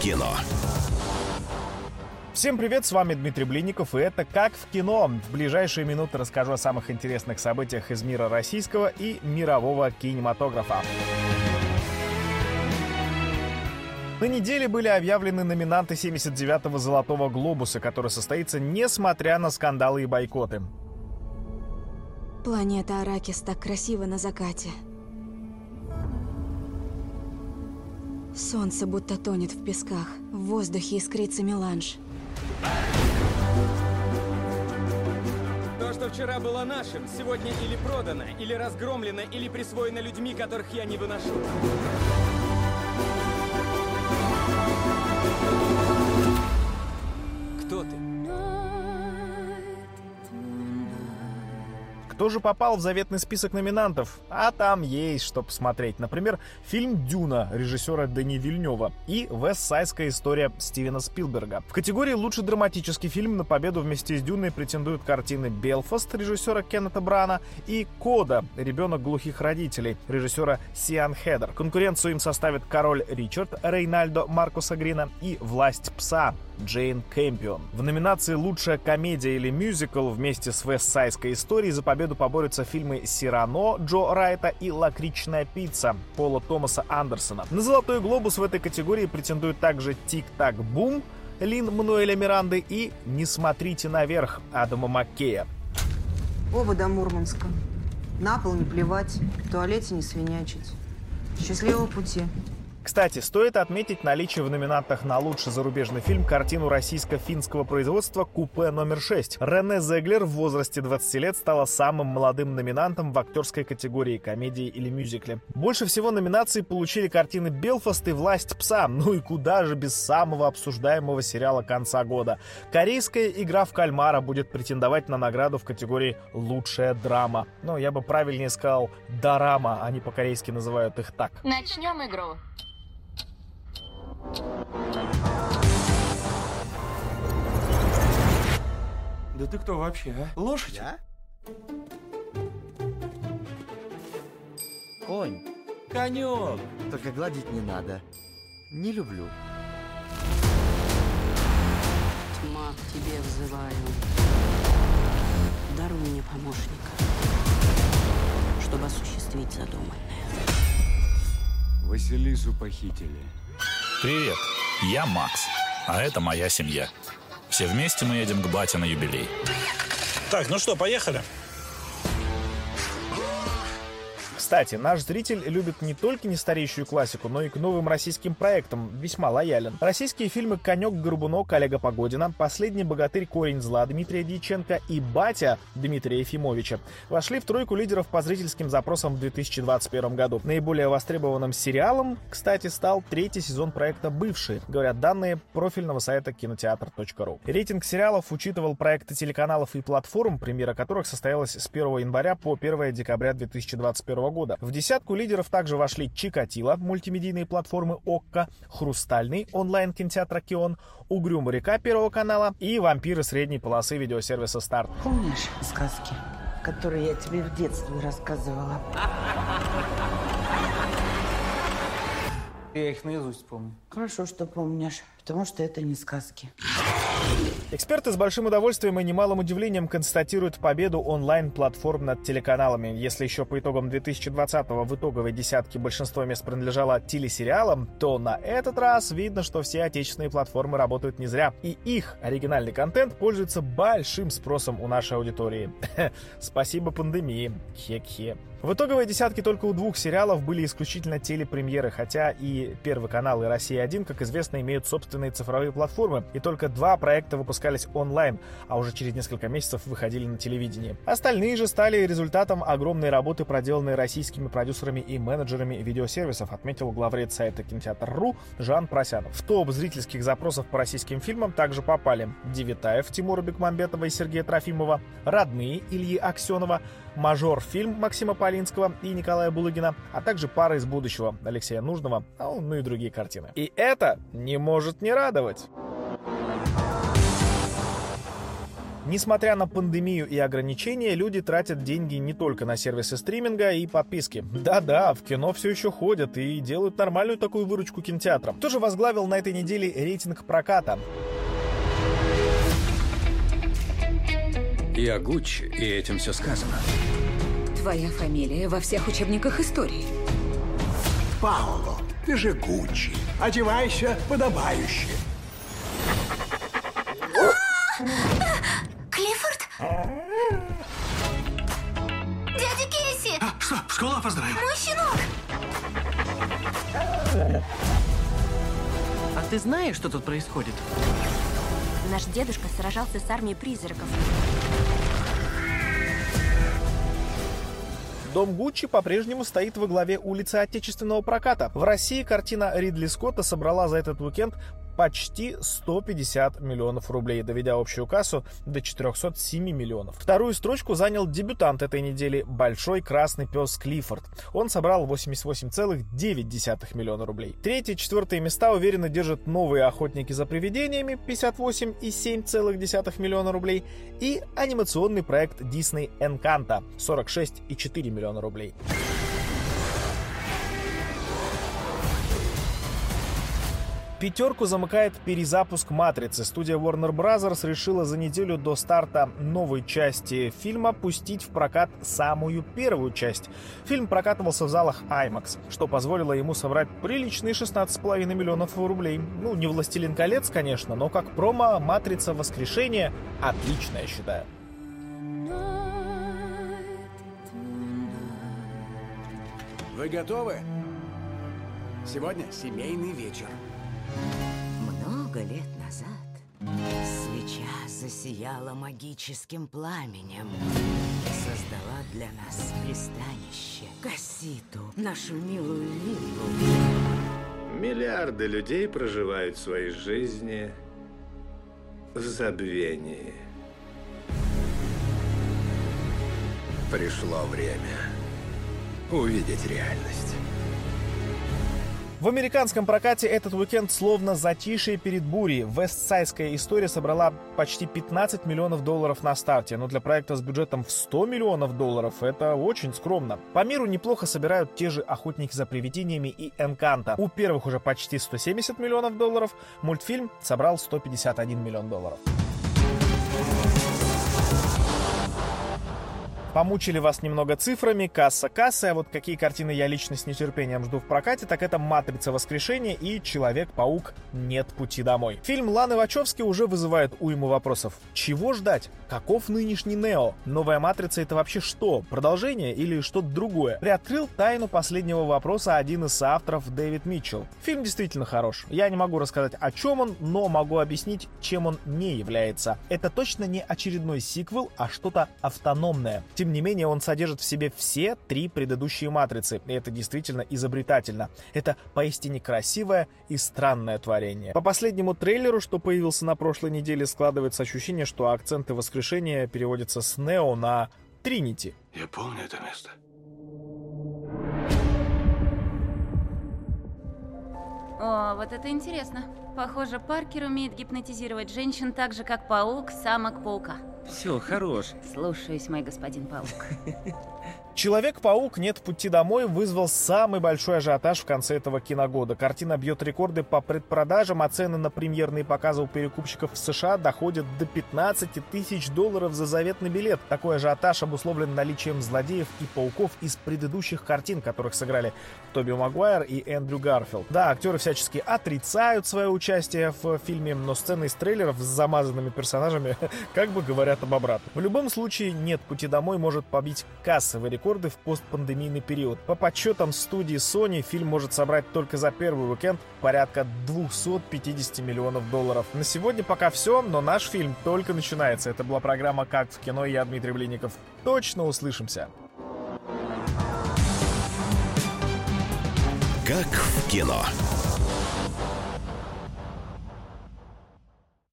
кино». Всем привет, с вами Дмитрий Блинников, и это «Как в кино». В ближайшие минуты расскажу о самых интересных событиях из мира российского и мирового кинематографа. На неделе были объявлены номинанты 79-го «Золотого глобуса», который состоится несмотря на скандалы и бойкоты. Планета Аракис так красиво на закате. Солнце будто тонет в песках. В воздухе искрится меланж. То, что вчера было нашим, сегодня или продано, или разгромлено, или присвоено людьми, которых я не выношу. Кто же попал в заветный список номинантов? А там есть что посмотреть. Например, фильм «Дюна» режиссера Дани Вильнева и «Вестсайская история» Стивена Спилберга. В категории «Лучший драматический фильм» на победу вместе с «Дюной» претендуют картины «Белфаст» режиссера Кеннета Брана и «Кода. Ребенок глухих родителей» режиссера Сиан Хедер. Конкуренцию им составят «Король Ричард» Рейнальдо Маркуса Грина и «Власть пса» Джейн Кэмпион. В номинации «Лучшая комедия или мюзикл» вместе с «Вестсайской историей» за победу поборются фильмы «Сирано» Джо Райта и «Лакричная пицца» Пола Томаса Андерсона. На «Золотой глобус» в этой категории претендуют также «Тик-так бум» Лин Мануэля Миранды и «Не смотрите наверх» Адама Маккея. Оба до Мурманска. На пол не плевать, в туалете не свинячить. Счастливого пути. Кстати, стоит отметить наличие в номинантах на лучший зарубежный фильм картину российско-финского производства «Купе номер 6». Рене Зеглер в возрасте 20 лет стала самым молодым номинантом в актерской категории комедии или мюзикле. Больше всего номинаций получили картины «Белфаст» и «Власть пса». Ну и куда же без самого обсуждаемого сериала конца года. Корейская игра в кальмара будет претендовать на награду в категории «Лучшая драма». Но я бы правильнее сказал «Дорама», они по-корейски называют их так. Начнем игру. Да ты кто вообще, а? Лошадь? Я? Конь. Конек. Только гладить не надо. Не люблю. Тьма, к тебе взываю. Даруй мне помощника, чтобы осуществить задуманное. Василису похитили. Привет, я Макс, а это моя семья. Все вместе мы едем к бате на юбилей. Так, ну что, поехали? Кстати, наш зритель любит не только нестареющую классику, но и к новым российским проектам весьма лоялен. Российские фильмы «Конек Горбунок» Олега Погодина, «Последний богатырь. Корень зла» Дмитрия Дьяченко и «Батя» Дмитрия Ефимовича вошли в тройку лидеров по зрительским запросам в 2021 году. Наиболее востребованным сериалом, кстати, стал третий сезон проекта «Бывшие», говорят данные профильного сайта кинотеатр.ру. Рейтинг сериалов учитывал проекты телеканалов и платформ, премьера которых состоялась с 1 января по 1 декабря 2021 года года. В десятку лидеров также вошли Чикатило, мультимедийные платформы ОККО, Хрустальный, онлайн-кинотеатр Океон, Угрюм река Первого канала и Вампиры средней полосы видеосервиса Старт. Помнишь сказки, которые я тебе в детстве рассказывала? Я их наизусть помню. Хорошо, что помнишь, потому что это не сказки. Эксперты с большим удовольствием и немалым удивлением констатируют победу онлайн-платформ над телеканалами. Если еще по итогам 2020-го в итоговой десятке большинство мест принадлежало телесериалам, то на этот раз видно, что все отечественные платформы работают не зря. И их оригинальный контент пользуется большим спросом у нашей аудитории. Спасибо пандемии. Хе-хе. В итоговой десятке только у двух сериалов были исключительно телепремьеры, хотя и Первый канал и Россия-1, как известно, имеют собственные цифровые платформы, и только два проекта выпускались онлайн, а уже через несколько месяцев выходили на телевидении. Остальные же стали результатом огромной работы, проделанной российскими продюсерами и менеджерами видеосервисов, отметил главред сайта кинотеатр.ру Жан Просянов. В топ зрительских запросов по российским фильмам также попали Девитаев Тимура Бекмамбетова и Сергея Трофимова, Родные Ильи Аксенова, Мажор фильм Максима Полинского и Николая Булыгина, а также пара из будущего Алексея Нужного, ну и другие картины. И это не может не радовать. Несмотря на пандемию и ограничения, люди тратят деньги не только на сервисы стриминга и подписки. Да-да, в кино все еще ходят и делают нормальную такую выручку кинотеатрам. Кто же возглавил на этой неделе рейтинг проката? Я Гуччи, и этим все сказано. Твоя фамилия во всех учебниках истории. Пауло, ты же Гуччи. Одевайся подобающе. Клиффорд? Дядя Кейси! А, что, в школу опоздаем? Мой щенок! А ты знаешь, что тут происходит? Наш дедушка сражался с армией призраков. Дом Гуччи по-прежнему стоит во главе улицы отечественного проката. В России картина Ридли Скотта собрала за этот уикенд почти 150 миллионов рублей, доведя общую кассу до 407 миллионов. Вторую строчку занял дебютант этой недели «Большой красный пес Клиффорд». Он собрал 88,9 миллиона рублей. Третье и четвертое места уверенно держат новые «Охотники за привидениями» 58,7 миллиона рублей и анимационный проект Disney Encanto 46,4 миллиона рублей. Пятерку замыкает перезапуск «Матрицы». Студия Warner Bros. решила за неделю до старта новой части фильма пустить в прокат самую первую часть. Фильм прокатывался в залах IMAX, что позволило ему собрать приличные 16,5 миллионов рублей. Ну, не «Властелин колец», конечно, но как промо «Матрица. Воскрешение» отлично, я считаю. Вы готовы? Сегодня семейный вечер. Много лет назад свеча засияла магическим пламенем создала для нас пристанище, Касситу, нашу милую виллу. Миллиарды людей проживают свои жизни в забвении. Пришло время увидеть реальность. В американском прокате этот уикенд словно затишье перед бурей. Вестсайдская история собрала почти 15 миллионов долларов на старте, но для проекта с бюджетом в 100 миллионов долларов это очень скромно. По миру неплохо собирают те же «Охотники за привидениями» и «Энканто». У первых уже почти 170 миллионов долларов, мультфильм собрал 151 миллион долларов. Помучили вас немного цифрами, касса кассы, а вот какие картины я лично с нетерпением жду в прокате, так это «Матрица воскрешения» и «Человек-паук. Нет пути домой». Фильм Ланы Вачовски уже вызывает уйму вопросов. Чего ждать? Каков нынешний Нео? Новая «Матрица» — это вообще что? Продолжение или что-то другое? Приоткрыл тайну последнего вопроса один из авторов Дэвид Митчелл. Фильм действительно хорош. Я не могу рассказать, о чем он, но могу объяснить, чем он не является. Это точно не очередной сиквел, а что-то автономное. Тем не менее, он содержит в себе все три предыдущие матрицы, и это действительно изобретательно. Это поистине красивое и странное творение. По последнему трейлеру, что появился на прошлой неделе, складывается ощущение, что акценты воскрешения переводятся с Нео на Тринити. Я помню это место. О, вот это интересно. Похоже, Паркер умеет гипнотизировать женщин так же, как паук самок паука. Все, хорош. Слушаюсь, мой господин паук. Человек-паук «Нет пути домой» вызвал самый большой ажиотаж в конце этого киногода. Картина бьет рекорды по предпродажам, а цены на премьерные показы у перекупщиков в США доходят до 15 тысяч долларов за заветный билет. Такой ажиотаж обусловлен наличием злодеев и пауков из предыдущих картин, которых сыграли Тоби Магуайр и Эндрю Гарфилд. Да, актеры всячески отрицают свое участие в фильме, но сцены из трейлеров с замазанными персонажами как бы говорят об обратном. В любом случае, «Нет пути домой» может побить кассовый рекорд рекорды в постпандемийный период. По подсчетам студии Sony, фильм может собрать только за первый уикенд порядка 250 миллионов долларов. На сегодня пока все, но наш фильм только начинается. Это была программа «Как в кино» я Дмитрий Блинников. Точно услышимся. Как в кино.